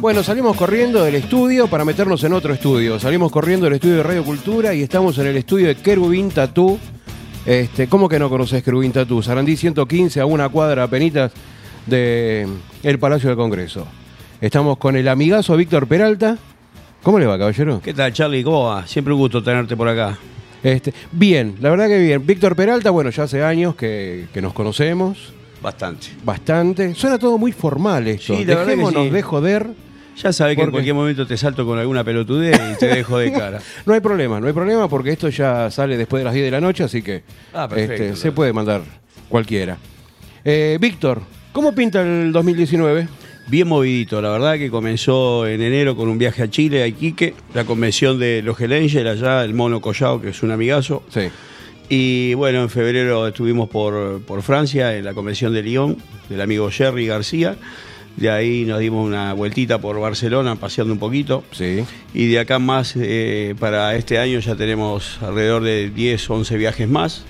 Bueno, salimos corriendo del estudio para meternos en otro estudio. Salimos corriendo del estudio de Radio Cultura y estamos en el estudio de Kerubín Tatú. Este, ¿Cómo que no conoces Kerubín Tatú? Sarandí 115 a una cuadra penitas de el Palacio del Congreso. Estamos con el amigazo Víctor Peralta. ¿Cómo le va, caballero? ¿Qué tal, Charlie? ¿Cómo va? Siempre un gusto tenerte por acá. Este, bien, la verdad que bien. Víctor Peralta, bueno, ya hace años que, que nos conocemos. Bastante. Bastante. Suena todo muy formal esto. Sí, la verdad que Dejémonos sí. de joder. Ya sabes que en cualquier momento te salto con alguna pelotudez y te dejo de cara. No hay problema, no hay problema porque esto ya sale después de las 10 de la noche, así que Ah, perfecto, este, se puede mandar cualquiera. Eh, Víctor, ¿cómo pinta el 2019? Bien movidito, la verdad que comenzó en enero con un viaje a Chile, a Iquique, la convención de los Hell Angel allá, el Mono Collao, que es un amigazo. Sí. Y bueno, en febrero estuvimos por, por Francia, en la convención de Lyon, del amigo Jerry García. De ahí nos dimos una vueltita por Barcelona, paseando un poquito. Sí. Y de acá más, eh, para este año ya tenemos alrededor de 10, 11 viajes más.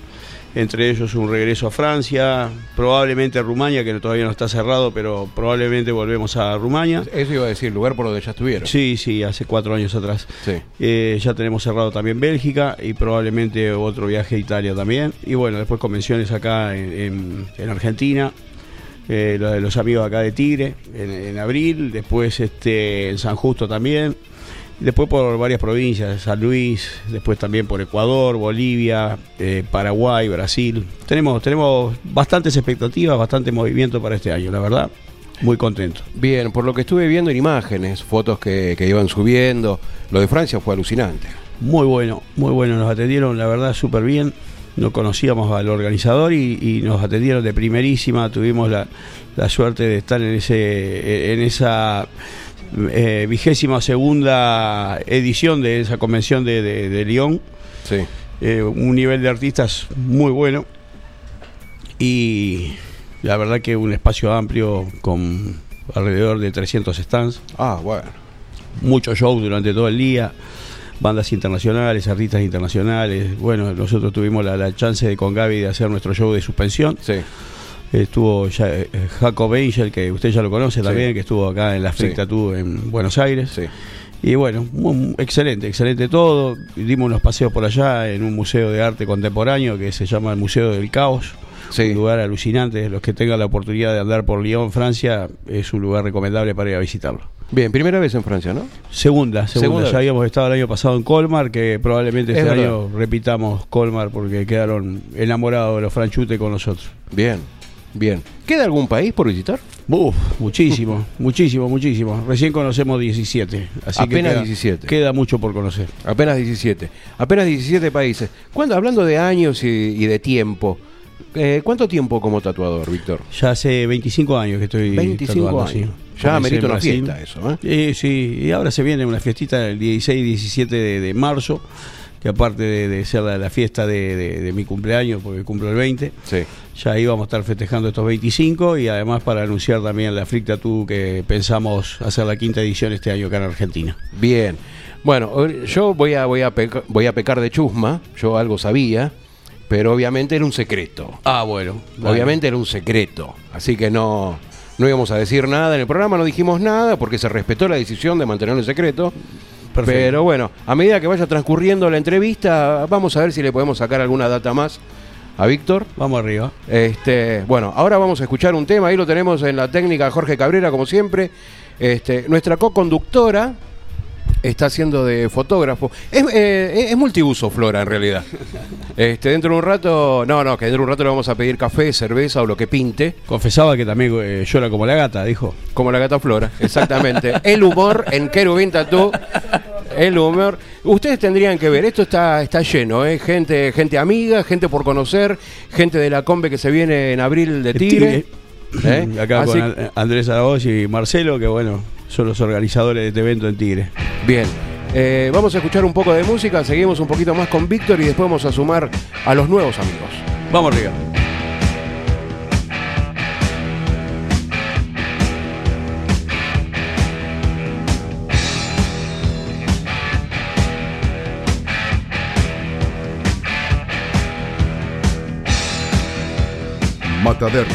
Entre ellos un regreso a Francia, probablemente a Rumania, que todavía no está cerrado, pero probablemente volvemos a Rumania. Eso iba a decir, lugar por donde ya estuvieron. Sí, sí, hace cuatro años atrás. Sí. Eh, ya tenemos cerrado también Bélgica y probablemente otro viaje a Italia también. Y bueno, después convenciones acá en, en- en Argentina, eh, lo de los amigos acá de Tigre en, en abril, después este, en San Justo también. Después por varias provincias, San Luis, después también por Ecuador, Bolivia, eh, Paraguay, Brasil. Tenemos, tenemos bastantes expectativas, bastante movimiento para este año, la verdad. Muy contento. Bien, por lo que estuve viendo en imágenes, fotos que, que iban subiendo, lo de Francia fue alucinante. Muy bueno, muy bueno. Nos atendieron, la verdad, súper bien. No conocíamos al organizador y, y nos atendieron de primerísima. Tuvimos la, la suerte de estar en, ese, en esa eh, vigésima segunda edición de esa convención de, de, de Lyon. Sí. Eh, un nivel de artistas muy bueno. Y la verdad que un espacio amplio con alrededor de 300 stands Ah, bueno. muchos shows durante todo el día, bandas internacionales, artistas internacionales. Bueno, nosotros tuvimos la, la chance de con Gaby de hacer nuestro show de suspensión. Sí. Estuvo ya, eh, Jacob Angel, que usted ya lo conoce Sí. también, que estuvo acá en la Sí. Freak Tattoo en Buenos Aires. Sí. Y bueno, muy- excelente, excelente todo. Dimos unos paseos por allá en un museo de arte contemporáneo que se llama el Museo del Caos. Sí. Un lugar alucinante. Los que tengan la oportunidad de andar por Lyon, Francia, es un lugar recomendable para ir a visitarlo. Bien, primera vez en Francia, ¿no? Segunda, segunda. Segunda ya vez. habíamos estado el año pasado en Colmar, que probablemente Es este verdad. año repitamos Colmar porque quedaron enamorados de los franchutes con nosotros. Bien, bien. ¿Queda algún país por visitar? Uf, muchísimo, muchísimo, muchísimo. Recién conocemos 17, así que Apenas queda, 17. queda mucho por conocer. Apenas 17. Apenas 17 países. ¿Cuándo, hablando de años y, y de tiempo, eh, ¿cuánto tiempo como tatuador, Víctor? Ya hace 25 años que estoy 25 tatuando, años. sí. Ya en una fiesta eso, ¿eh? Sí, sí, y ahora se viene una fiestita el 16 y 17 de, de marzo, que aparte de, de ser la, la fiesta de, de- de mi cumpleaños, porque cumplo el 20, Sí. Ya íbamos a estar festejando estos 25 y además para anunciar también la Freak Tattoo que pensamos hacer la quinta edición este año acá en Argentina. Bien. Bueno, yo voy a, voy, a peca- voy a pecar de chusma, yo algo sabía, pero obviamente era un secreto. Ah, bueno. Obviamente era un secreto, así que no, no íbamos a decir nada. En el programa no dijimos nada porque se respetó la decisión de mantenerlo en secreto. Perfecto. Pero bueno, a medida que vaya transcurriendo la entrevista, vamos a ver si le podemos sacar alguna data más a Víctor. Vamos arriba. Este, bueno, ahora vamos a escuchar un tema, ahí lo tenemos en la técnica Jorge Cabrera, como siempre. Este, nuestra co-conductora está haciendo de fotógrafo. Es, eh, es multiuso, Flora, en realidad. Este, dentro de un rato, no, no, que dentro de un rato le vamos a pedir café, cerveza o lo que pinte, Confesaba que también eh, llora como la gata, dijo. como la gata Flora, exactamente. El humor en Kerubín Tatú. El humor. Ustedes tendrían que ver, esto está, está lleno, ¿eh? gente, gente amiga, gente por conocer, gente de la combe que se viene en abril de Tigre. ¿eh? Acá Así- con An- Andrés Aragoz y Marcelo, que bueno, son los organizadores de este evento en Tigre. Bien. Eh, vamos a escuchar un poco de música, seguimos un poquito más con Víctor y después vamos a sumar a los nuevos amigos. Vamos arriba. Matadero.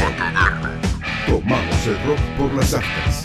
Tomamos el rock por las aftas.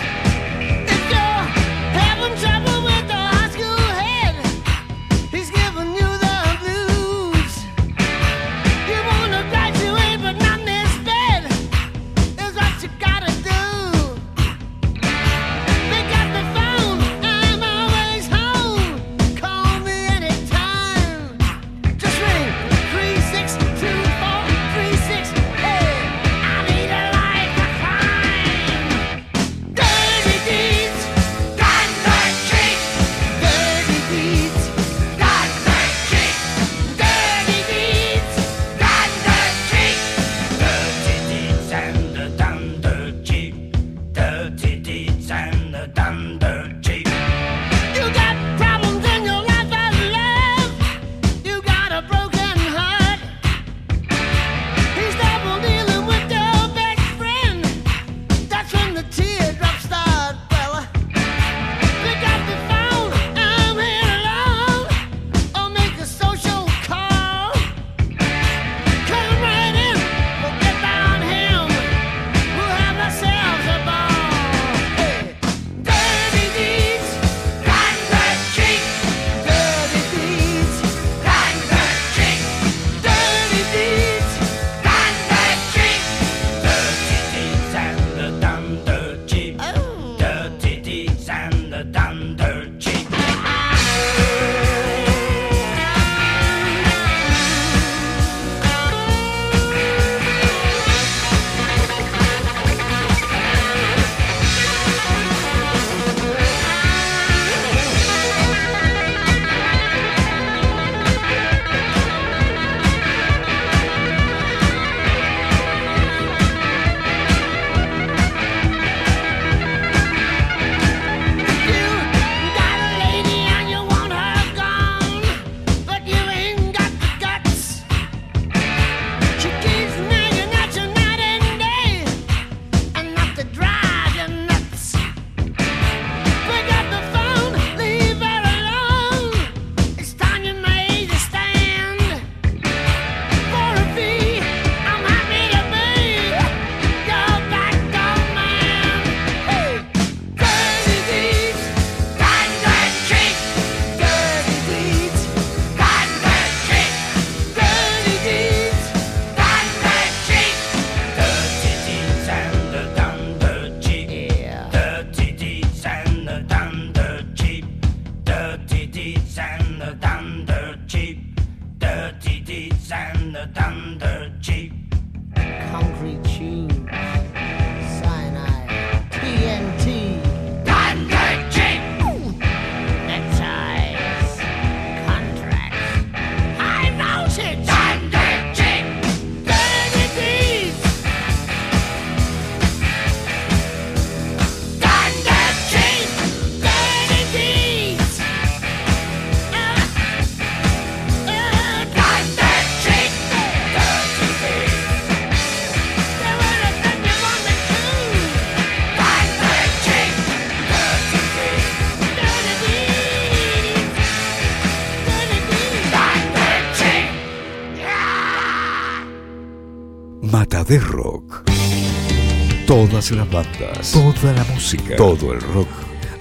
Todas las bandas, toda la música, todo el rock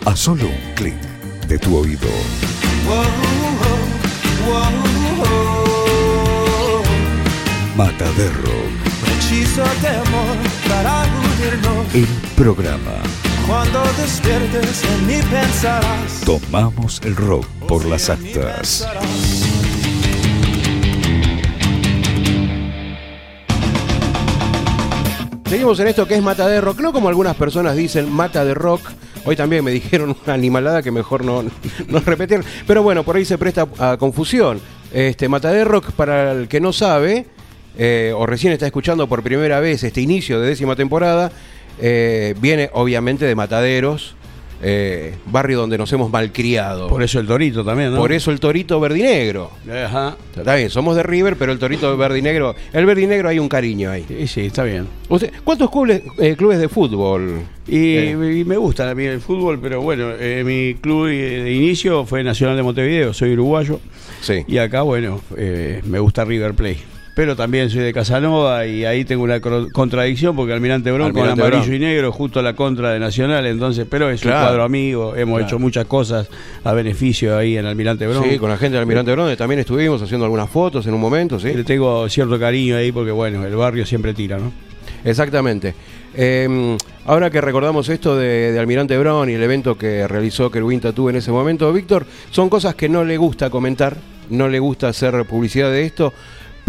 a solo un clic de tu oído. Mata de Rock. El programa. Cuando despiertes en mí pensarás. Tomamos el rock por las actas. Seguimos en esto que es mata rock, no como algunas personas dicen mata de rock. Hoy también me dijeron una animalada que mejor no, no repetir. Pero bueno, por ahí se presta a confusión. Este, mata rock, para el que no sabe, eh, o recién está escuchando por primera vez este inicio de décima temporada, eh, viene obviamente de Mataderos, eh, barrio donde nos hemos malcriado. Por eso el torito también, ¿no? Por eso el torito verdinegro. Ajá. Está bien, somos de River, pero el torito verdinegro, el verdinegro hay un cariño ahí. Sí, sí, está bien. Usted, ¿Cuántos clubes, eh, clubes de fútbol? Y, Eh. y me gusta a mí el fútbol, pero bueno, mi club de inicio fue Nacional de Montevideo, soy uruguayo. Sí. Y acá, bueno, me gusta River Plate. Pero también soy de Casanova y ahí tengo una contradicción porque Almirante Brown con amarillo Brown. y negro justo a la contra de Nacional, entonces, pero es Claro. un cuadro amigo, hemos Claro. hecho muchas cosas a beneficio ahí en Almirante Brown. Sí, con la gente del Almirante Bronde también estuvimos haciendo algunas fotos en un momento, sí. Le tengo cierto cariño ahí porque, bueno, el barrio siempre tira, ¿no? Exactamente. Eh, ahora que recordamos esto de, de Almirante Brown y el evento que realizó Kerwin Tatú en ese momento, Víctor, son cosas que no le gusta comentar, no le gusta hacer publicidad de esto,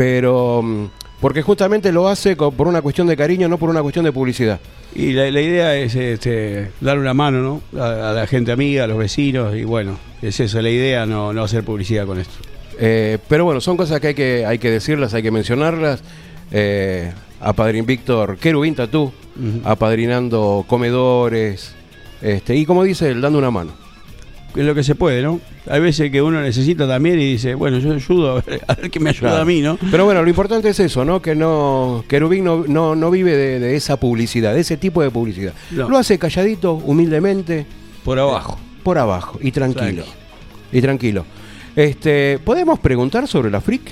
pero mm, porque justamente lo hace por una cuestión de cariño, no por una cuestión de publicidad. Y la, la idea es este, dar una mano, ¿no? A, a la gente amiga, a los vecinos, y bueno, es eso, la idea, no, no hacer publicidad con esto. Eh, pero bueno, son cosas que hay que, hay que decirlas, hay que mencionarlas. Eh, a Padrín Víctor Querubín Tatú, apadrinando comedores, este, y como dice él, dando una mano. Es lo que se puede, ¿no? Hay veces que uno necesita también y dice, bueno, yo ayudo, a ver, a ver qué me ayuda Claro. a mí, ¿no? Pero bueno, lo importante es eso, ¿no? Que no Querubín no, no, no vive de, de esa publicidad, de ese tipo de publicidad. No. Lo hace calladito, humildemente, Por abajo. por abajo y tranquilo. Tranqui. Y tranquilo. Este, ¿podemos preguntar sobre la freak?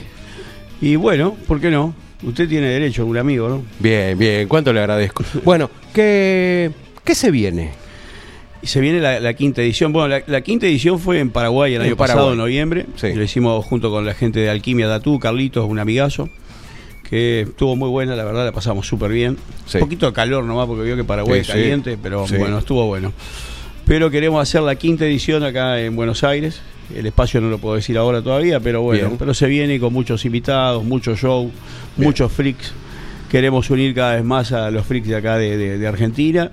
Y bueno, ¿por qué no? Usted tiene derecho, un amigo, ¿no? Bien, bien, cuánto le agradezco. Bueno, ¿qué, qué se viene? Y se viene la, la quinta edición. Bueno, la, la quinta edición fue en Paraguay el En año Paraguay. pasado, en noviembre. Sí. Lo hicimos junto con la gente de Alquimia Datú, Carlitos, un amigazo, que estuvo muy buena, la verdad, la pasamos súper bien. Sí. Un poquito de calor nomás, porque vio que Paraguay Sí, es sí. caliente, pero bueno, estuvo bueno. Pero queremos hacer la quinta edición acá en Buenos Aires. El espacio no lo puedo decir ahora todavía, pero bueno, Bien. pero se viene con muchos invitados, muchos shows, muchos freaks. Queremos unir cada vez más a los freaks de acá de, de- de Argentina.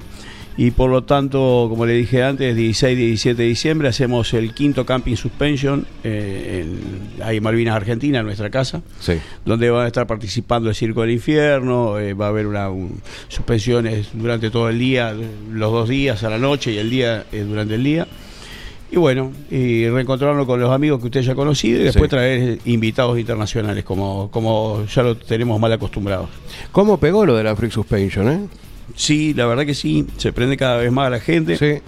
Y por lo tanto, como le dije antes, 16 y 17 de diciembre hacemos el quinto Camping Suspension eh, en, ahí en Malvinas, Argentina, en nuestra casa Sí. donde van a estar participando el Circo del Infierno, eh, va a haber una un- suspensiones durante todo el día, los dos días a la noche y el día eh, durante el día. Y bueno, y reencontrarnos con los amigos que usted ya ha conocido y después Sí. traer invitados internacionales, como, como ya lo tenemos mal acostumbrados. ¿Cómo pegó lo de la freak suspension, eh? Sí, la verdad que sí, se prende cada vez más a la gente, Sí,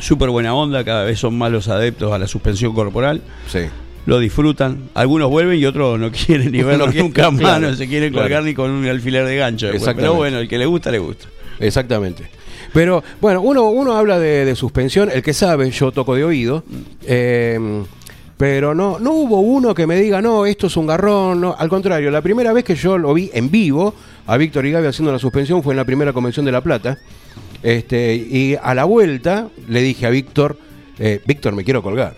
súper buena onda, cada vez son más los adeptos a la suspensión corporal. sí. lo disfrutan. Algunos vuelven y otros no quieren ni verlo No quieren, nunca más, claro, no se quieren claro. colgar ni con un alfiler de gancho. Pero bueno, el que le gusta, le gusta. Exactamente. Pero bueno, uno, uno habla de, de suspensión, el que sabe, yo toco de oído, eh, pero no, no hubo uno que me diga, no, esto es un garrón, no. al contrario, la primera vez que yo lo vi en vivo a Víctor y Gaby haciendo la suspensión fue en la primera convención de La Plata, este, y a la vuelta le dije a Víctor, eh, Víctor, me quiero colgar.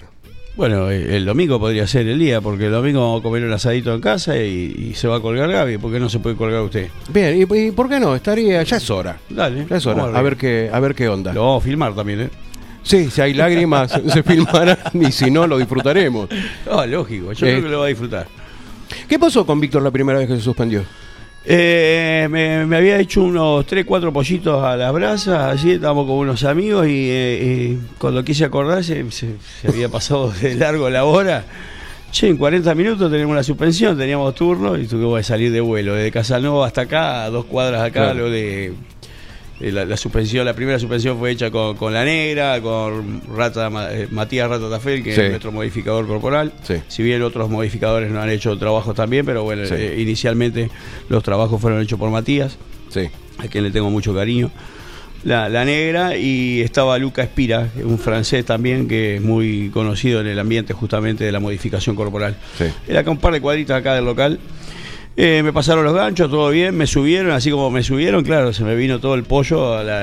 Bueno, eh, el domingo podría ser el día, porque el domingo vamos a comer un asadito en casa y, y se va a colgar Gaby. ¿Por qué no se puede colgar usted? Bien, ¿y, y por qué no? Estaría, ya es hora. Dale, Ya es hora, a ver qué, a ver qué onda. Lo vamos a filmar también, ¿eh? Sí, si hay lágrimas se filmarán y si no lo disfrutaremos. Ah, lógico, yo Eh. creo que lo va a disfrutar. ¿Qué pasó con Víctor la primera vez que se suspendió? Eh, me, me había hecho unos 3, 4 pollitos a las brasas, así estábamos con unos amigos y, eh, y cuando quise acordarse se, se había pasado de largo la hora. Che, en 40 minutos tenemos la suspensión, teníamos turno y tuve que salir de vuelo, desde Casanova hasta acá, a dos cuadras acá, Claro. lo de la, la suspensión, la primera suspensión fue hecha con, con la negra, con Rata, eh, Matías Rata Tafel, que Sí. es nuestro modificador corporal. Sí. Si bien otros modificadores no han hecho trabajos también, pero bueno, Sí. eh, inicialmente los trabajos fueron hechos por Matías, Sí. a quien le tengo mucho cariño. La, la negra y estaba Luca Espira, un francés también que es muy conocido en el ambiente justamente de la modificación corporal. Era acá un par de cuadritas acá del local. Eh, me pasaron los ganchos, todo bien, me subieron, así como me subieron, claro, se me vino todo el pollo a la...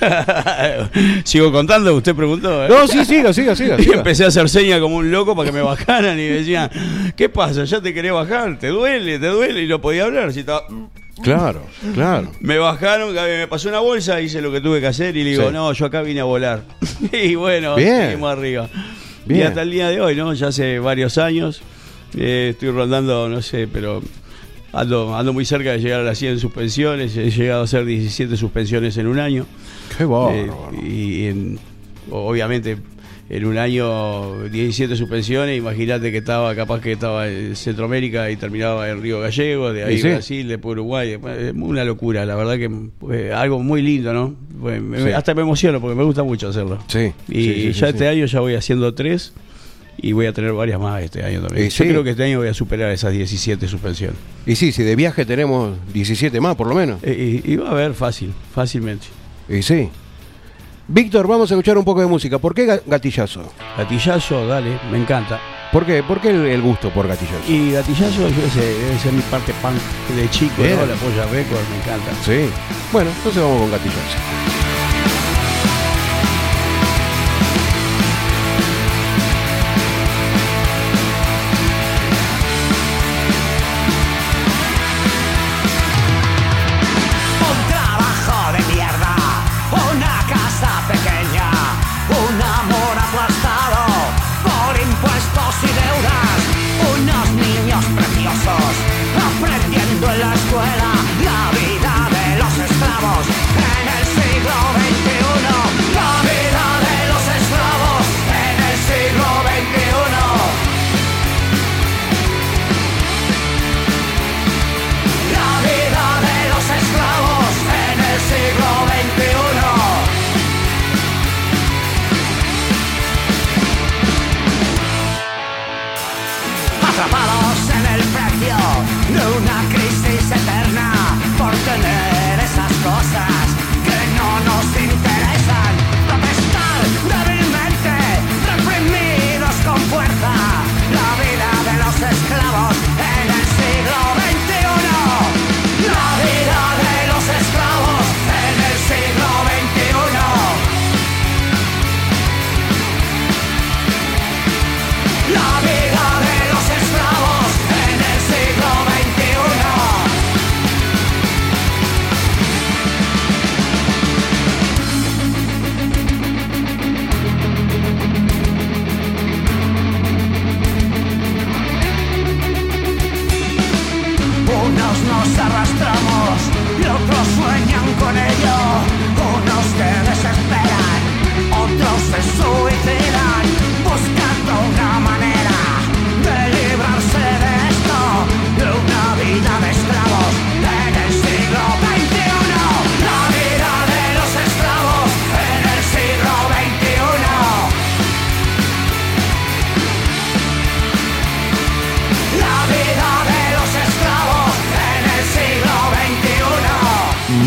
a- Sigo contando, usted preguntó. ¿eh? No, sí, siga, siga, siga. Y siga. empecé a hacer señas como un loco para que me bajaran y me decían, ¿qué pasa? ¿Ya te querés bajar? ¿Te duele? ¿Te duele? Y no podía hablar. Si estaba... Claro, claro. Me bajaron, me pasó una bolsa, hice lo que tuve que hacer y le digo, Sí. no, yo acá vine a volar. y bueno, seguimos arriba. Y hasta el día de hoy, ¿no? Ya hace varios años, eh, estoy rondando, no sé, pero ando, ando muy cerca de llegar a las 100 suspensiones, he llegado a hacer 17 suspensiones en un año. Qué Eh, bárbaro. y en- obviamente en un año 17 suspensiones, imagínate que estaba capaz que estaba en Centroamérica y terminaba en Río Gallego, de ahí sí. Brasil, después Uruguay, es una locura, la verdad que eh, algo muy lindo, ¿no? Sí. Hasta me emociono porque me gusta mucho hacerlo. Sí. Y sí, ya este año ya voy haciendo tres y voy a tener varias más este año también. Y Yo sí. creo que este año voy a superar esas 17 suspensiones. Y sí, si de viaje tenemos 17 más, por lo menos. Eh, y, y va a haber fácil, fácilmente. Y sí. Víctor, vamos a escuchar un poco de música. ¿Por qué ga- gatillazo? Gatillazo, dale, me encanta. ¿Por qué? ¿Por qué el, gusto por gatillazo? Y gatillazo yo sé, debe ser mi parte punk de chico. ¿no? La polla record, me encanta. Sí. Bueno, entonces vamos con gatillazo.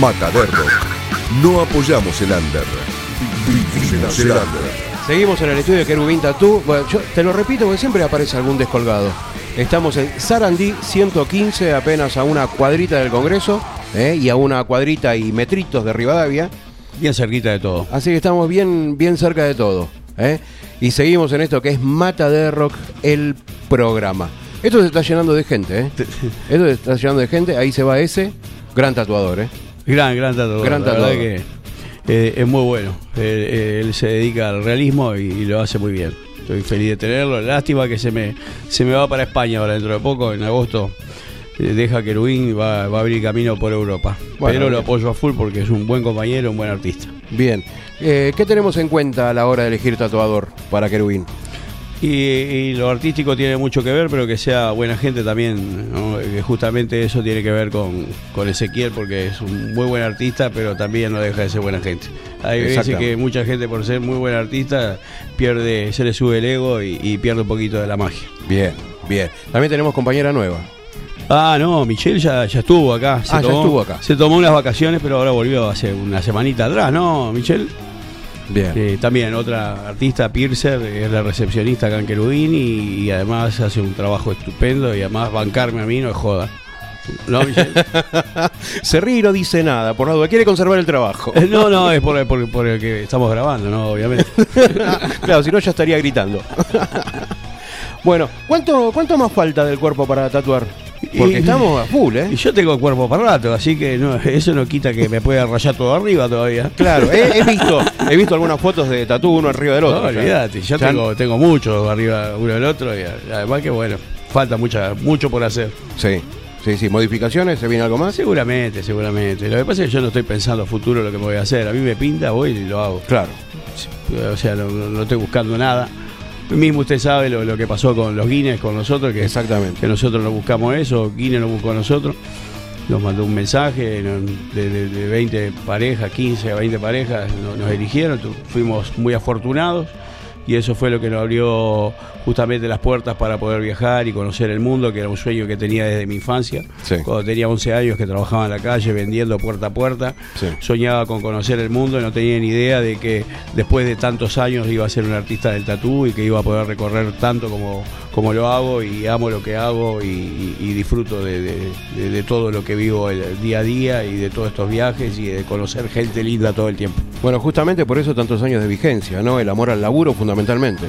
Mataderro. No apoyamos el under. Vivimos el under. Seguimos en el estudio de Querubín Tatú. Bueno, yo te lo repito porque siempre aparece algún descolgado. Estamos en Sarandí 115, apenas a una cuadrita del Congreso ¿eh? y a una cuadrita y metritos de Rivadavia. Bien cerquita de todo. Así que estamos bien, bien cerca de todo. ¿eh? Y seguimos en esto que es Mata de Rock, el programa. Esto se está llenando de gente, ¿eh? Esto se está llenando de gente. Ahí se va ese gran tatuador, ¿eh? Gran, gran tatuador. Gran la verdad tatuador. que eh, es muy bueno. Eh, eh, él se dedica al realismo y, y lo hace muy bien. Estoy feliz de tenerlo. Lástima que se me, se me va para España ahora dentro de poco, en agosto. Deja Querubín y va, va a abrir camino por Europa. Bueno, Pero lo bien. apoyo a full porque es un buen compañero, un buen artista. Bien. Eh, ¿Qué tenemos en cuenta a la hora de elegir tatuador para Querubín? Y, y lo artístico tiene mucho que ver, pero que sea buena gente también. ¿no? Que justamente eso tiene que ver con, con Ezequiel, porque es un muy buen artista, pero también no deja de ser buena gente. Hay veces que mucha gente, por ser muy buen artista, pierde, se le sube el ego y, y pierde un poquito de la magia. Bien, bien. También tenemos compañera nueva. Ah, no, Michelle ya, ya estuvo acá. Ah, ya estuvo acá. Se tomó unas vacaciones, pero ahora volvió hace una semanita atrás, ¿no, Michelle? Bien. Eh, también otra artista, Piercer, es la recepcionista acá en Querubín y, y además hace un trabajo estupendo y además bancarme a mí no es joda. ¿No? Se ríe y no dice nada, por la duda. Quiere conservar el trabajo. No, no, es por, por- por el que estamos grabando, ¿no? Obviamente. claro, si no ya estaría gritando. bueno, ¿cuánto, ¿cuánto más falta del cuerpo para tatuar? Porque Y- estamos a full, Y ¿eh? yo tengo cuerpo para rato, así que no, eso no quita que me pueda rayar todo arriba todavía. Claro, he, he visto, he visto algunas fotos de tatú uno arriba del No, otro. ya. olvídate, yo Ya- tengo, tengo mucho arriba uno del otro y además que bueno, falta mucha, mucho por hacer. Sí, sí, sí. ¿Modificaciones? ¿Se viene algo más? Seguramente, seguramente. Lo que pasa es que yo no estoy pensando a futuro lo que me voy a hacer. A mí me pinta, voy y lo hago. Claro. O sea, no, no- no estoy buscando nada. Mismo usted sabe lo, lo que pasó con los Guinness, con nosotros, que, Exactamente. que nosotros no buscamos eso, Guinness nos buscó a nosotros. Nos mandó un mensaje no, de, de- de 20 parejas, 15 a 20 parejas, no- nos eligieron, fuimos muy afortunados y eso fue lo que nos abrió justamente las puertas para poder viajar y conocer el mundo, que era un sueño que tenía desde mi infancia. Sí. Cuando tenía 11 años que trabajaba en la calle vendiendo puerta a puerta, Sí. soñaba con conocer el mundo y no tenía ni idea de que después de tantos años iba a ser un artista del tatú y que iba a poder recorrer tanto como, como lo hago y amo lo que hago y, y- y disfruto de, de- de- de todo lo que vivo el, el día a día y de todos estos viajes y de conocer gente linda todo el tiempo. Bueno, justamente por eso tantos años de vigencia, ¿no? El amor al laburo fundamentalmente.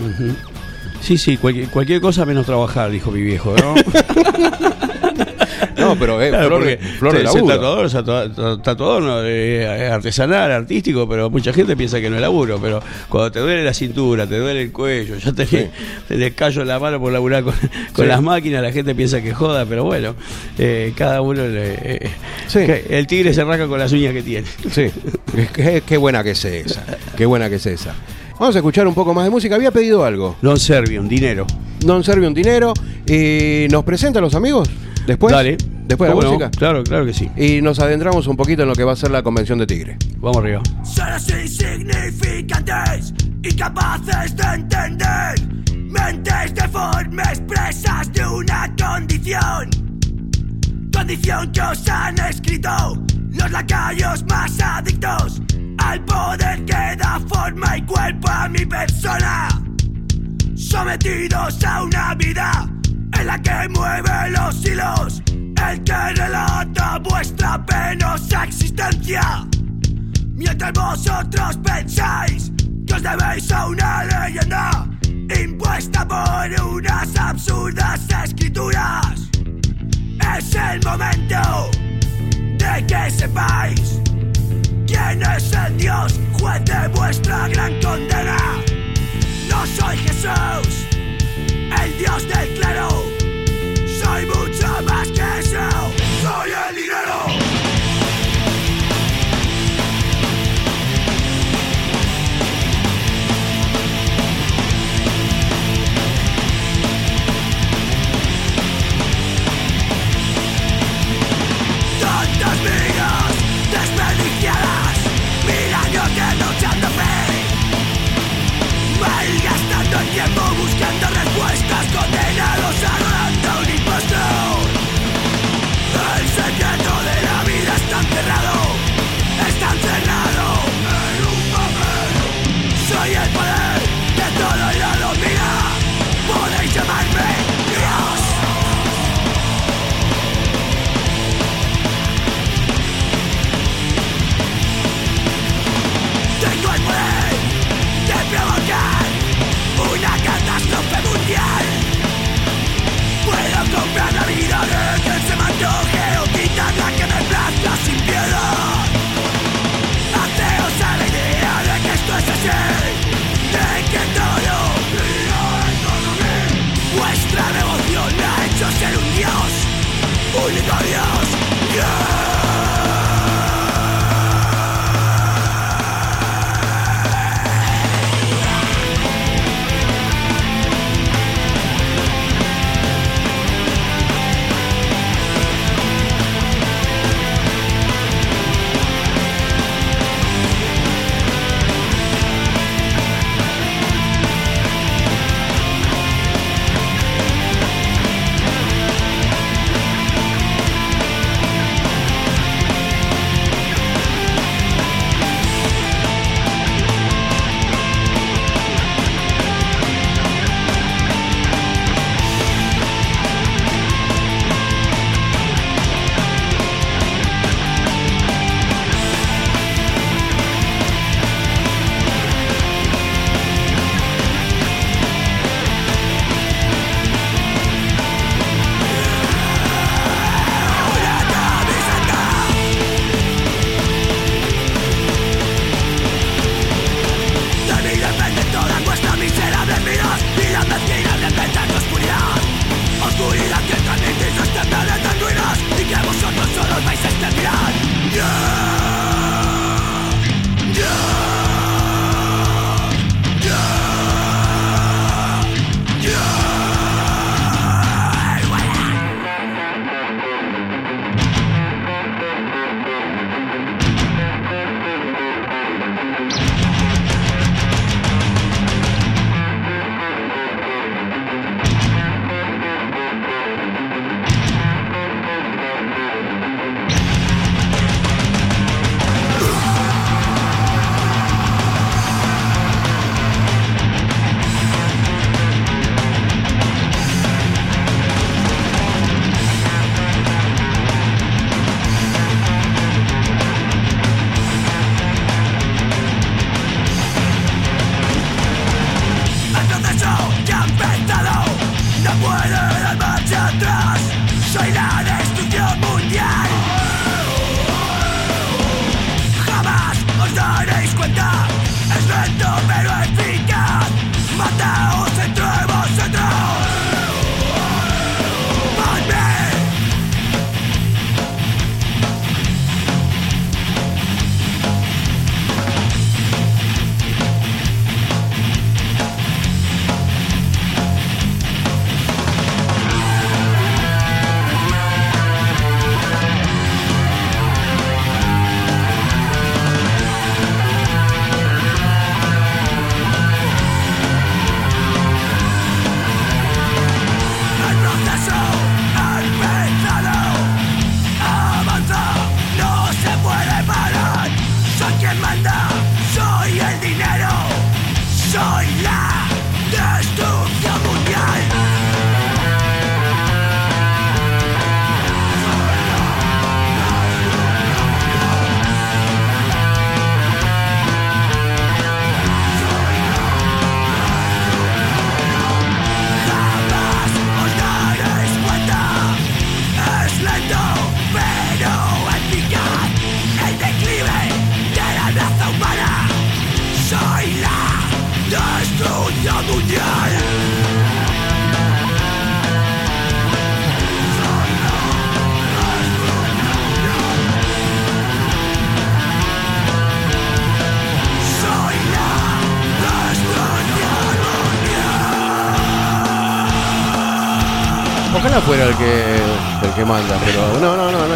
Sí, sí, cualquier, cualquier cosa menos trabajar, dijo mi viejo, ¿no? No, pero eh, Claro, flor, de, porque flor de ser laburo. tatuador, tatua- tatuador no, eh, es artesanal, artístico, pero mucha gente piensa que no es laburo. Pero cuando te duele la cintura, te duele el cuello, ya tenés, Sí. tenés callo en la mano por laburar con, con Sí. las máquinas, la gente piensa que joda, pero bueno, eh, cada uno, le- eh, Sí. que el tigre se rasca con las uñas que tiene. Sí, qué, qué buena que es esa. Qué buena que es esa. Vamos a escuchar un poco más de música. Había pedido algo. Non servium, dinero. Non serve un dinero. Y nos presenta a los amigos. Después. Dale. Después de la ¿Cómo no? música. Claro, claro que sí. Y nos adentramos un poquito en lo que va a ser la convención de Tigre. Vamos arriba. Seres insignificantes, incapaces de entender, mentes deformes presas de una condición. Condición que os han escrito los lacayos más adictos al poder que da forma y cuerpo a mi persona. Sometidos a una vida en la que mueve los hilos, el que relata vuestra penosa existencia. Mientras vosotros pensáis que os debéis a una leyenda impuesta por unas absurdas escrituras. Es el momento de que sepáis quién es el Dios juez de vuestra gran condena.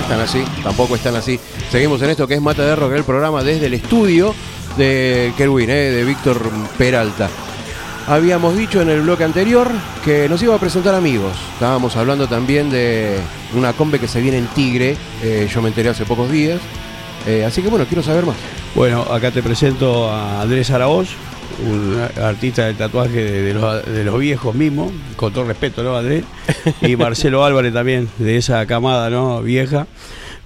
Están así, tampoco están así. Seguimos en esto que es Mata de Rock, el programa desde el estudio de Kerwin, eh, de Víctor Peralta. Habíamos dicho en el bloque anterior que nos iba a presentar amigos. Estábamos hablando también de una combe que se viene en Tigre, eh, yo me enteré hace pocos días. Eh, así que bueno, quiero saber más. Bueno, acá te presento a Andrés Araoz, un artista del tatuaje de, de los, de los viejos mismos, con todo respeto, ¿no, Andrés? Y Marcelo Álvarez también, de esa camada, ¿no? Vieja.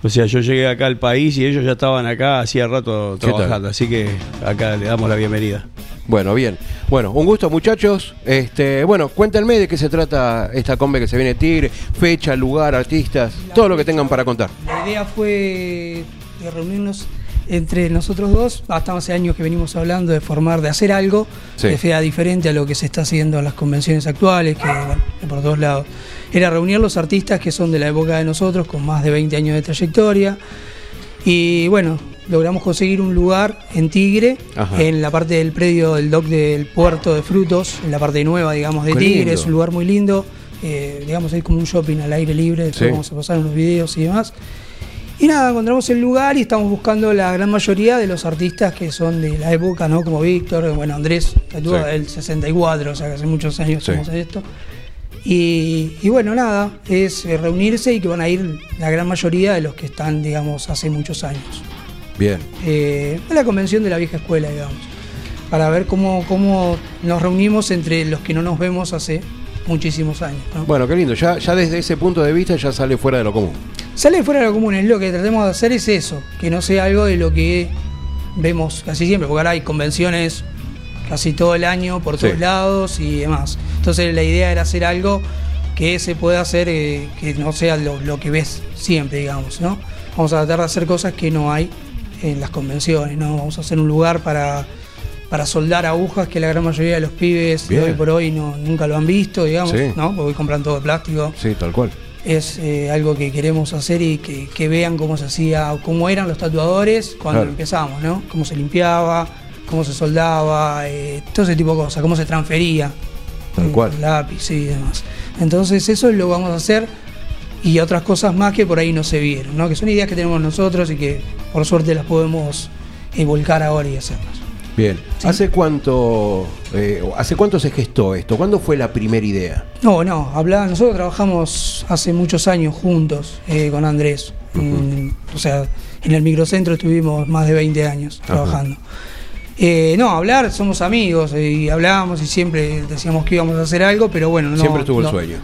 O sea, yo llegué acá al país y ellos ya estaban acá hacía rato trabajando, así que acá le damos la bienvenida. Bueno, bien. Bueno, un gusto muchachos. Este, bueno, cuéntenme de qué se trata esta combe que se viene Tigre, fecha, lugar, artistas, todo lo que tengan para contar. La idea fue de reunirnos entre nosotros dos, hasta hace años que venimos hablando de formar, de hacer algo Sí. que sea diferente a lo que se está haciendo en las convenciones actuales, que bueno, por todos lados. Era reunir los artistas que son de la época de nosotros, con más de 20 años de trayectoria. Y bueno, logramos conseguir un lugar en Tigre, Ajá. en la parte del predio del dock del puerto de frutos, en la parte nueva, digamos, de Qué Tigre. lindo. Es un lugar muy lindo. eh, digamos, hay como un shopping al aire libre, Sí. vamos a pasar unos videos y demás. Y nada, encontramos el lugar y estamos buscando la gran mayoría de los artistas que son de la época, ¿no? Como Víctor, bueno, Andrés, Sí. del 64, o sea que hace muchos años Sí. estamos en esto. Y, y bueno, nada, es eh, reunirse y que van a ir la gran mayoría de los que están, digamos, hace muchos años. Bien. Eh, a la convención de la vieja escuela, digamos, para ver cómo, cómo nos reunimos entre los que no nos vemos hace muchísimos años. ¿no? Bueno, qué lindo. Ya, ya desde ese punto de vista ya sale fuera de lo común. Sale fuera de lo común, es lo que tratemos de hacer es eso, que no sea algo de lo que vemos casi siempre, porque ahora hay convenciones casi todo el año por todos Sí. lados y demás. Entonces la idea era hacer algo que se pueda hacer, eh, que no sea lo, lo que ves siempre, digamos, ¿no? Vamos a tratar de hacer cosas que no hay en las convenciones, ¿no? Vamos a hacer un lugar para, para soldar agujas que la gran mayoría de los pibes de hoy por hoy no, nunca lo han visto, digamos, Sí. ¿no? Porque hoy compran todo de plástico Sí, tal cual. es eh, algo que queremos hacer y que, que vean cómo se hacía, cómo eran los tatuadores cuando Claro. empezamos, ¿no? Cómo se limpiaba, cómo se soldaba, eh, todo ese tipo de cosas, cómo se transfería. Tal eh, cual. lápiz y demás. Entonces eso lo vamos a hacer y otras cosas más que por ahí no se vieron, ¿no? Que son ideas que tenemos nosotros y que por suerte las podemos eh, volcar ahora y hacerlas. Bien. ¿Hace cuánto eh, hace cuánto se gestó esto? ¿Cuándo fue la primera idea? No, no, habla, nosotros trabajamos hace muchos años juntos eh, con Andrés. O sea, en el microcentro estuvimos más de 20 años trabajando. Eh, no, hablar, somos amigos eh, y hablábamos y siempre decíamos que íbamos a hacer algo, pero bueno, no. Siempre tuvo el sueño.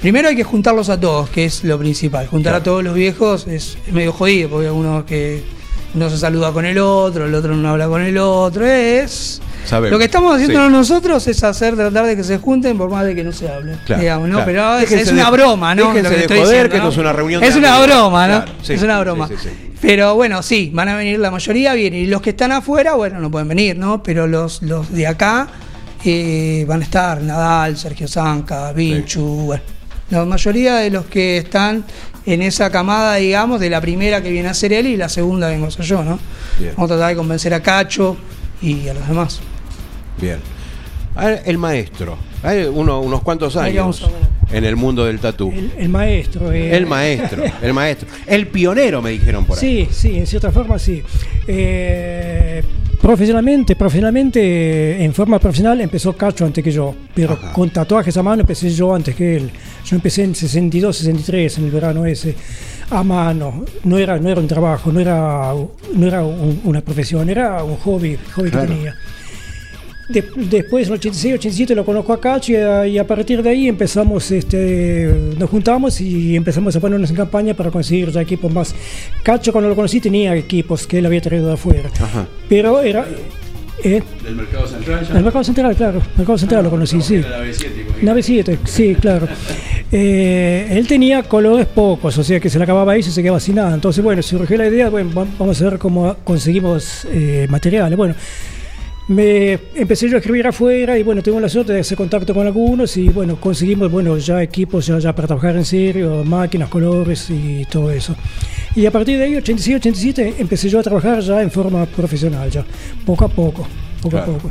Primero hay que juntarlos a todos, que es lo principal. Juntar Claro. a todos los viejos es, medio jodido, porque uno que no se saluda con el otro, el otro no habla con el otro. Es. Sabemos. Lo que estamos haciendo Sí. nosotros es hacer, tratar de que se junten por más de que no se hablen. Claro, digamos, ¿no? claro. Pero es, es una de- broma, ¿no? Lo que de estoy joder, diciendo, que ¿no? es una reunión Es una broma, ¿no? Claro, sí, es una broma. sí. Pero bueno, sí, van a venir la mayoría, vienen. Y los que están afuera, bueno, no pueden venir, ¿no? Pero los, los de acá eh, van a estar Nadal, Sergio Zanca, Vinchu, bueno. La mayoría de los que están en esa camada, digamos, de la primera que viene a ser él y la segunda vengo a ser yo, ¿no? Bien. Vamos a tratar de convencer a Cacho y a los demás. Bien. A ver, el maestro. Hay uno- unos cuantos años en el mundo del tatú. El, el maestro. eh, El maestro, el maestro. El pionero, me dijeron por ahí. Sí, sí, en cierta forma sí. Eh, profesionalmente, profesionalmente, en forma profesional empezó Cacho antes que yo, pero Ajá. con tatuajes a mano empecé yo antes que él. Yo empecé en 62, 63, en el verano ese, a mano. No era, no era un trabajo, no era, no era un- una profesión, era un hobby, hobby Claro. que tenía. De- después, en el 86, 87, lo conozco a Cacho y a, y a partir de ahí empezamos, este, nos juntamos y empezamos a ponernos en campaña para conseguir ya equipos más. Cacho, cuando lo conocí, tenía equipos que él había traído de afuera, Ajá. pero era. Eh, Del mercado central el mercado central, claro, el mercado central lo conocí, sí. Nave 7, sí, claro. Eh, él tenía colores pocos, o sea que se le acababa ahí y se quedaba sin nada. Entonces, bueno, surgió la idea, bueno, va- vamos a ver cómo conseguimos eh, materiales. Bueno, me empecé yo a escribir afuera y bueno, tengo la suerte de hacer contacto con algunos y bueno, conseguimos, bueno, ya equipos ya, ya para trabajar en serio, máquinas, colores y todo eso. Y a partir de ahí, 86, 87, empecé yo a trabajar ya en forma profesional, ya, poco a poco, poco Claro. a poco.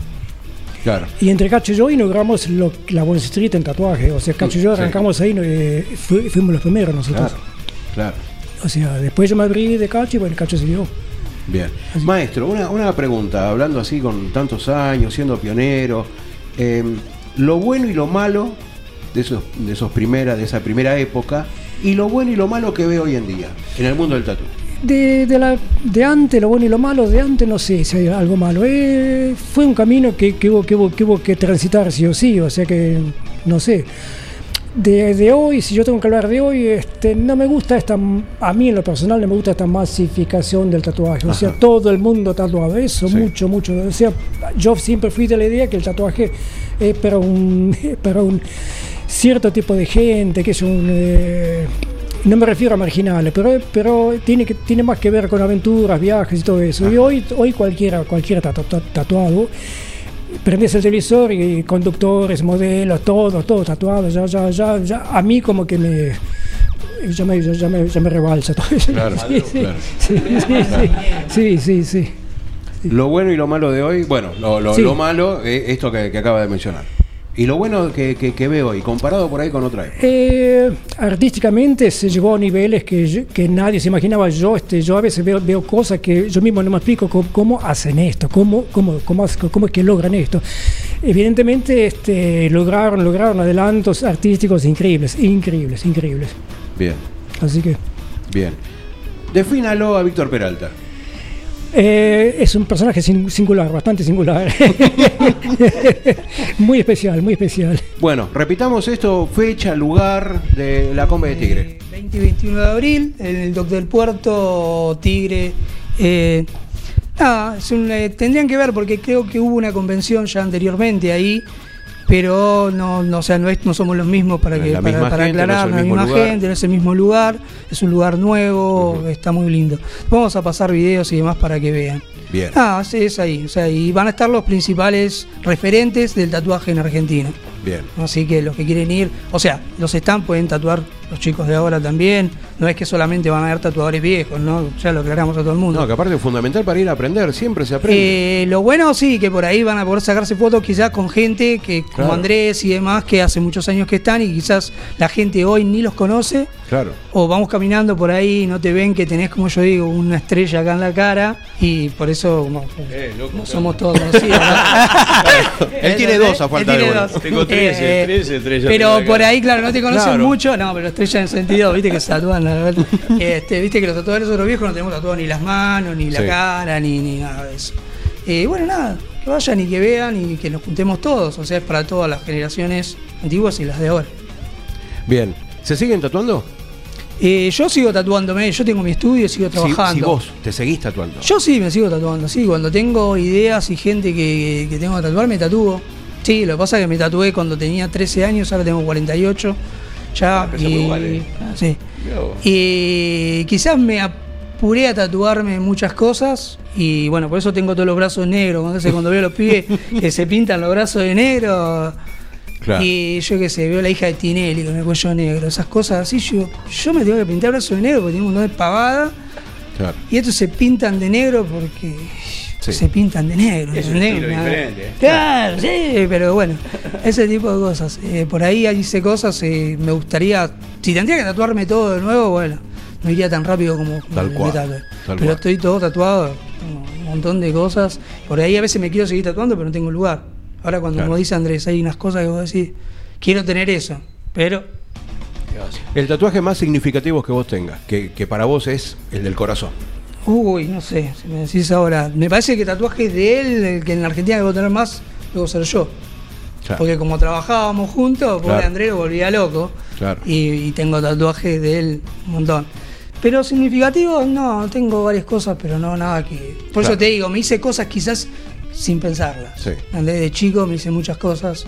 Claro. Y entre Cacho y yo inauguramos lo- la Wall Street en tatuaje. O sea, Cacho y yo Sí. arrancamos ahí, eh, fu- fuimos los primeros nosotros. Claro. Claro. O sea, después yo me abrí de Cacho y bueno, Cacho siguió. Bien. Maestro, una, una pregunta, hablando así con tantos años, siendo pionero, eh, lo bueno y lo malo de esos, de esos primeras, de esa primera época, y lo bueno y lo malo que ve hoy en día en el mundo del tatu. De, de, la, de antes, lo bueno y lo malo, de antes no sé si hay algo malo. Eh, fue un camino que, que, hubo, que, hubo, que hubo que transitar sí o sí, o sea que no sé. De, de hoy, si yo tengo que hablar de hoy, este, no me gusta esta, a mí en lo personal no me gusta esta masificación del tatuaje, o sea, todo el mundo tatuado, eso Sí. mucho, mucho. O sea, yo siempre fui de la idea que el tatuaje es para un, para un cierto tipo de gente, que es un... eh, no me refiero a marginales, pero, pero tiene, que, tiene más que ver con aventuras, viajes y todo eso. Y hoy, hoy cualquiera, cualquiera tatu- tatu- tatuado, prendes el televisor y conductores, modelos, todo, todo tatuado. Ya, ya, ya, ya, a mí como que me... Ya me, ya, me, ya me rebalsa todo eso. Claro, sí, sí, claro. sí, sí, sí, sí, sí. Lo bueno y lo malo de hoy, bueno, lo, lo- lo malo es esto que, que acaba de mencionar. Y lo bueno que, que, que ve hoy, comparado por ahí con otra época. Eh, artísticamente se llegó a niveles que, que nadie se imaginaba. Yo, este, yo a veces veo, veo cosas que yo mismo no me explico cómo, cómo hacen esto, cómo, cómo, cómo, cómo es que logran esto. Evidentemente este, lograron, lograron adelantos artísticos increíbles, increíbles, increíbles. Bien, Así que bien. Defínalo a Víctor Peralta. Eh, es un personaje sin- singular, bastante singular. muy especial, muy especial. Bueno, repitamos esto, fecha, lugar de la Combe de Tigre. Eh, 20 y 21 de abril, en el Doc del Puerto, Tigre. eh, nada, es un, eh, tendrían que ver porque creo que hubo una convención ya anteriormente ahí, pero no, no, o sea, no, es- no somos los mismos para, que, para, gente, aclarar, no es la misma lugar. gente, no es el mismo lugar, es un lugar nuevo, está muy lindo. Vamos a pasar videos y demás para que vean. Bien. Ah, sí, es ahí, o sea, y van a estar los principales referentes del tatuaje en Argentina. Bien. Así que los que quieren ir, o sea, los están pueden tatuar los chicos de ahora también. No es que solamente van a haber tatuadores viejos, ¿no? Ya lo aclaramos a todo el mundo. No, que aparte es fundamental para ir a aprender, siempre se aprende. Eh, lo bueno sí, que por ahí van a poder sacarse fotos quizás con gente que, como Claro. Andrés y demás, que hace muchos años que están y quizás la gente hoy ni los conoce. claro. O vamos caminando por ahí y no te ven que tenés, como yo digo, una estrella acá en la cara y por eso no, no somos todos conocidos. ¿no? Él tiene dos a falta Él de tiene uno. dos. Tengo trece, trece estrellas Pero tengo acá. por ahí, claro, no te conocen Claro. mucho. No, pero estrella en sentido, viste que se tatúan. la verdad. Este, viste que los tatuadores otros viejos no tenemos tatuado ni las manos, ni la Sí. cara, ni, ni nada de eso. Eh, bueno, nada, que vayan y que vean y que nos juntemos todos. O sea, es para todas las generaciones antiguas y las de ahora. Bien. ¿Se siguen tatuando? Eh, yo sigo tatuándome, yo tengo mi estudio y sigo Si, trabajando. si vos te seguís tatuando. Yo sí me sigo tatuando, sí. Cuando tengo ideas y gente que, que tengo que tatuar, me tatúo. Sí, lo que pasa es que me tatué cuando tenía 13 años, ahora tengo 48. Ya, Ah, y, igual, eh. sí. Mirá vos. Y quizás me ap- apuré a tatuarme muchas cosas y bueno, por eso tengo todos los brazos negros. Entonces cuando veo a los pibes que se pintan los brazos de negro Claro. y yo qué sé, veo a la hija de Tinelli con el cuello negro, esas cosas así, yo, yo me tengo que pintar brazos de negro porque tengo un montón de pavada Claro. y estos se pintan de negro porque Sí. se pintan de negro. Es un Nada. diferente. Claro, sí, pero bueno, ese tipo de cosas. Eh, por ahí hice cosas, eh, me gustaría, si tendría que tatuarme todo de nuevo, bueno, no iría tan rápido como, Tal me cual, tatué. tal Pero cual. estoy todo tatuado, un montón de cosas. Por ahí a veces me quiero seguir tatuando, pero no tengo lugar. Ahora cuando Claro. como dice Andrés, hay unas cosas que vos decís, quiero tener eso, pero El tatuaje más significativo que vos tengas, que, que para vos es el del corazón. Uy, no sé, si me decís ahora. Me parece que tatuajes de él, el que en la Argentina debo tener más, debo ser yo. Claro. Porque como trabajábamos juntos, pobre Claro. Andrés volvía loco. Claro. Y, y tengo tatuajes de él un montón. Pero significativo, no, tengo varias cosas, pero no nada que. Por eso te digo, me hice cosas quizás sin pensarlas. Sí. ¿Entendés? De chico me hice muchas cosas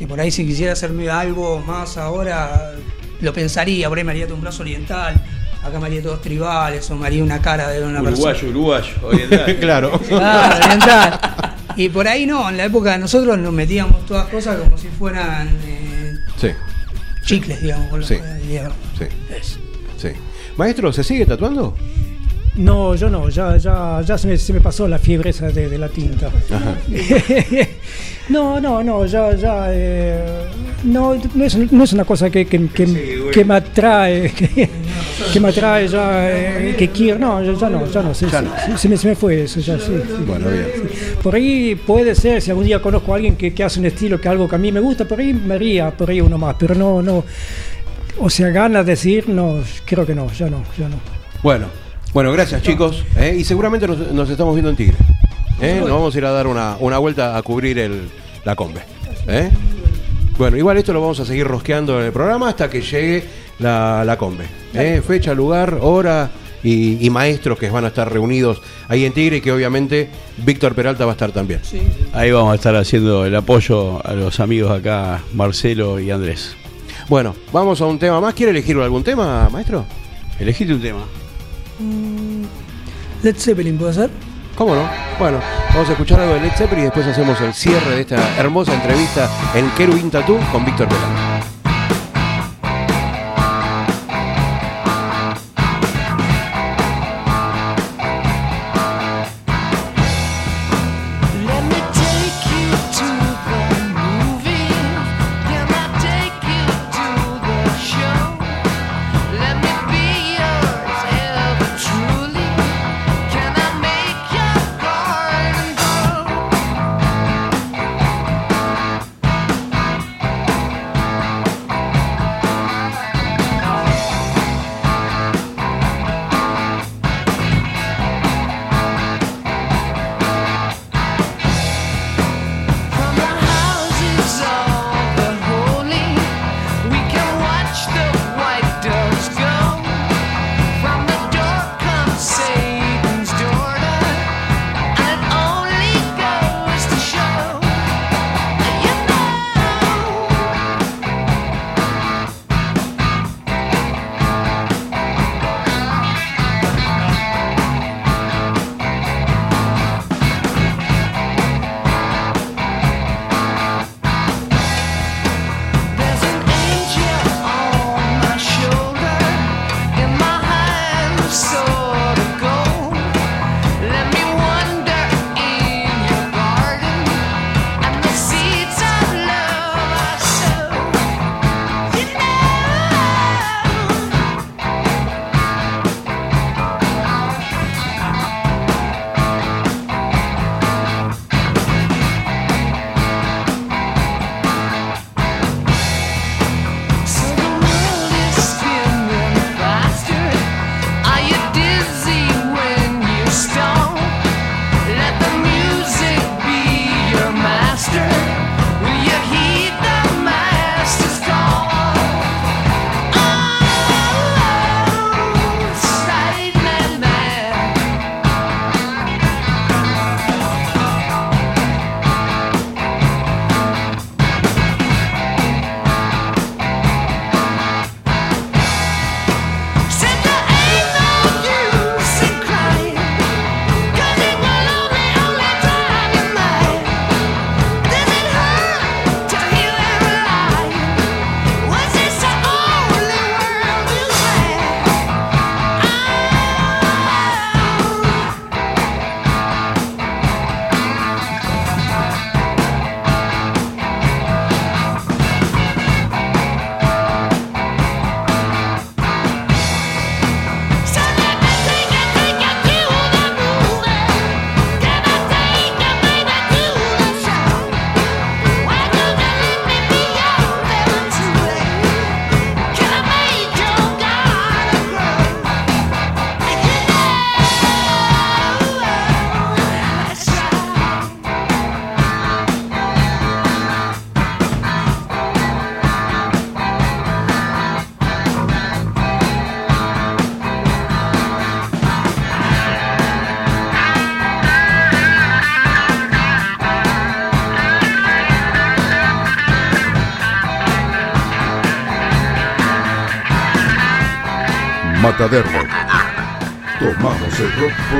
que por ahí si quisiera hacerme algo más ahora, lo pensaría, por ahí me haría un brazo oriental, acá me haría todos tribales, o me haría una cara de una persona. Uruguayo, uruguayo, oriental. claro. Claro, oriental. Y por ahí no, en la época de nosotros nos metíamos todas cosas como si fueran eh, Sí, chicles, digamos. con lo Sí. sí, sí. Maestro, ¿se sigue tatuando? No, yo no, ya, ya, ya se, me, se me pasó la fiebre esa de, de la tinta. Ajá. no, no, no, ya, ya, eh, no, no es, no es una cosa que, que, que- que me atrae, que, me atrae ya, eh, que quiero, no, ya, ya no, ya no, se, Ya no. se- se me, se me fue eso, ya, sí. sí. Bueno, bien. Por ahí puede ser, si algún día conozco a alguien que, que hace un estilo que algo que a mí me gusta, por ahí me haría, por ahí uno más, pero no, no, o sea, ganas de decir, no, creo que no, ya no, ya no. Bueno, bueno, gracias chicos. ¿eh? Y seguramente nos, nos estamos viendo en Tigre. ¿eh? Nos vamos a ir a dar una, una vuelta a cubrir el, la combe. ¿eh? Bueno, igual esto lo vamos a seguir rosqueando en el programa hasta que llegue la, la combe. ¿eh? Fecha, lugar, hora y, y maestros que van a estar reunidos ahí en Tigre y que obviamente Víctor Peralta va a estar también. Ahí vamos a estar haciendo el apoyo a los amigos acá, Marcelo y Andrés. Bueno, vamos a un tema más. ¿Quiere elegir algún tema, maestro? Elegiste un tema. Led Zeppelin, ¿puede ser? ¿Cómo no? Bueno, vamos a escuchar algo de Led Zeppelin y después hacemos el cierre de esta hermosa entrevista en Kerubin Tattoo con Víctor Peralta.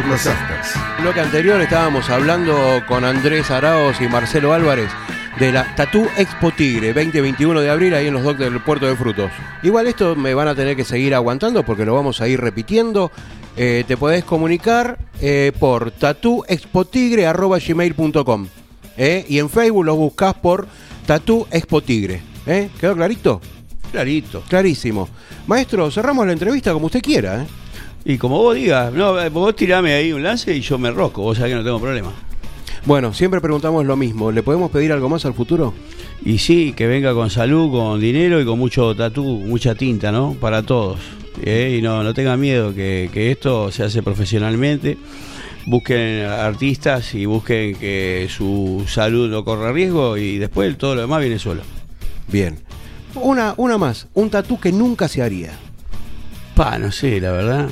Por las astas. En lo que anterior estábamos hablando con Andrés Araos y Marcelo Álvarez de la Tatú Expo Tigre 2021 de abril ahí en los docks del puerto de frutos. Igual esto me van a tener que seguir aguantando porque lo vamos a ir repitiendo. Eh, te podés comunicar eh, por tatúexpotigre.com eh, y en Facebook lo buscás por Tatú Expo Tigre. ¿eh? ¿Quedó clarito? Clarito. Clarísimo. Maestro, cerramos la entrevista como usted quiera. ¿eh? Y como vos digas, no, vos tirame ahí un lance y yo me rosco, vos sabés que no tengo problema. Bueno, siempre preguntamos lo mismo. ¿Le podemos pedir algo más al futuro? Y sí, que venga con salud, con dinero y con mucho tatú, mucha tinta, ¿no? Para todos. ¿eh? Y no, no tengan miedo, que, que esto se hace profesionalmente. Busquen artistas y busquen que su salud no corra riesgo y después todo lo demás viene solo. Bien. Una, una más. Un tatú que nunca se haría. Pa, no sé, la verdad.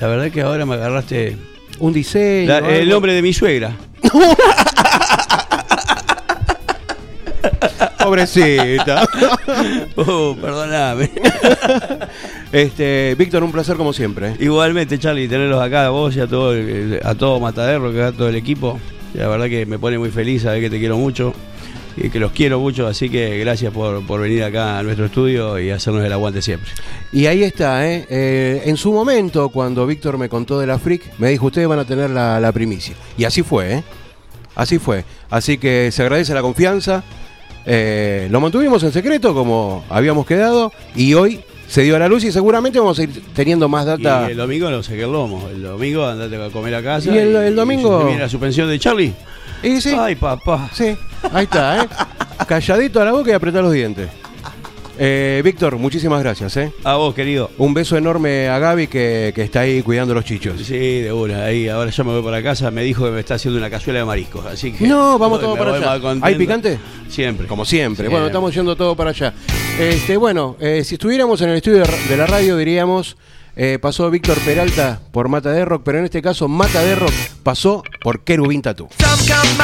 La verdad que ahora me agarraste Un diseño. la- el nombre de mi suegra. Pobrecita. Oh, perdóname. este, Víctor, un placer como siempre. ¿eh? Igualmente, Charlie, tenerlos acá a vos y a todo, el- a todo Matadero, que a todo el equipo. La verdad que me pone muy feliz saber que te quiero mucho y que los quiero mucho, así que gracias por, por venir acá a nuestro estudio y hacernos el aguante siempre. Y ahí está, ¿eh? Eh, en su momento, cuando Víctor me contó de la Freak, me dijo, ustedes van a tener la, la primicia. Y así fue, ¿eh? Así fue. Así que se agradece la confianza. Eh, lo mantuvimos en secreto como habíamos quedado y hoy se dio a la luz y seguramente vamos a ir teniendo más data. Y el domingo no sé qué lomo. El domingo andate a comer a casa. Y el- el domingo- la suspensión de Charlie. Y sí, Ay, papá. sí, ahí está, ¿eh? Calladito a la boca y apretar los dientes. Eh, Víctor, muchísimas gracias, ¿eh? A vos, querido. Un beso enorme a Gaby que, que está ahí cuidando los chichos. Sí, de una. Ahí, ahora ya me voy para casa. Me dijo que me está haciendo una cazuela de mariscos. Así que. No, vamos me todo para allá. ¿Hay picante? Siempre. Como siempre. Siempre. Bueno, estamos yendo todo para allá. Este, bueno, eh, si estuviéramos en el estudio de ra- de la radio diríamos, eh, pasó Víctor Peralta por Mata de Rock, pero en este caso Mata de Rock pasó por Kerubín Tatú. Some come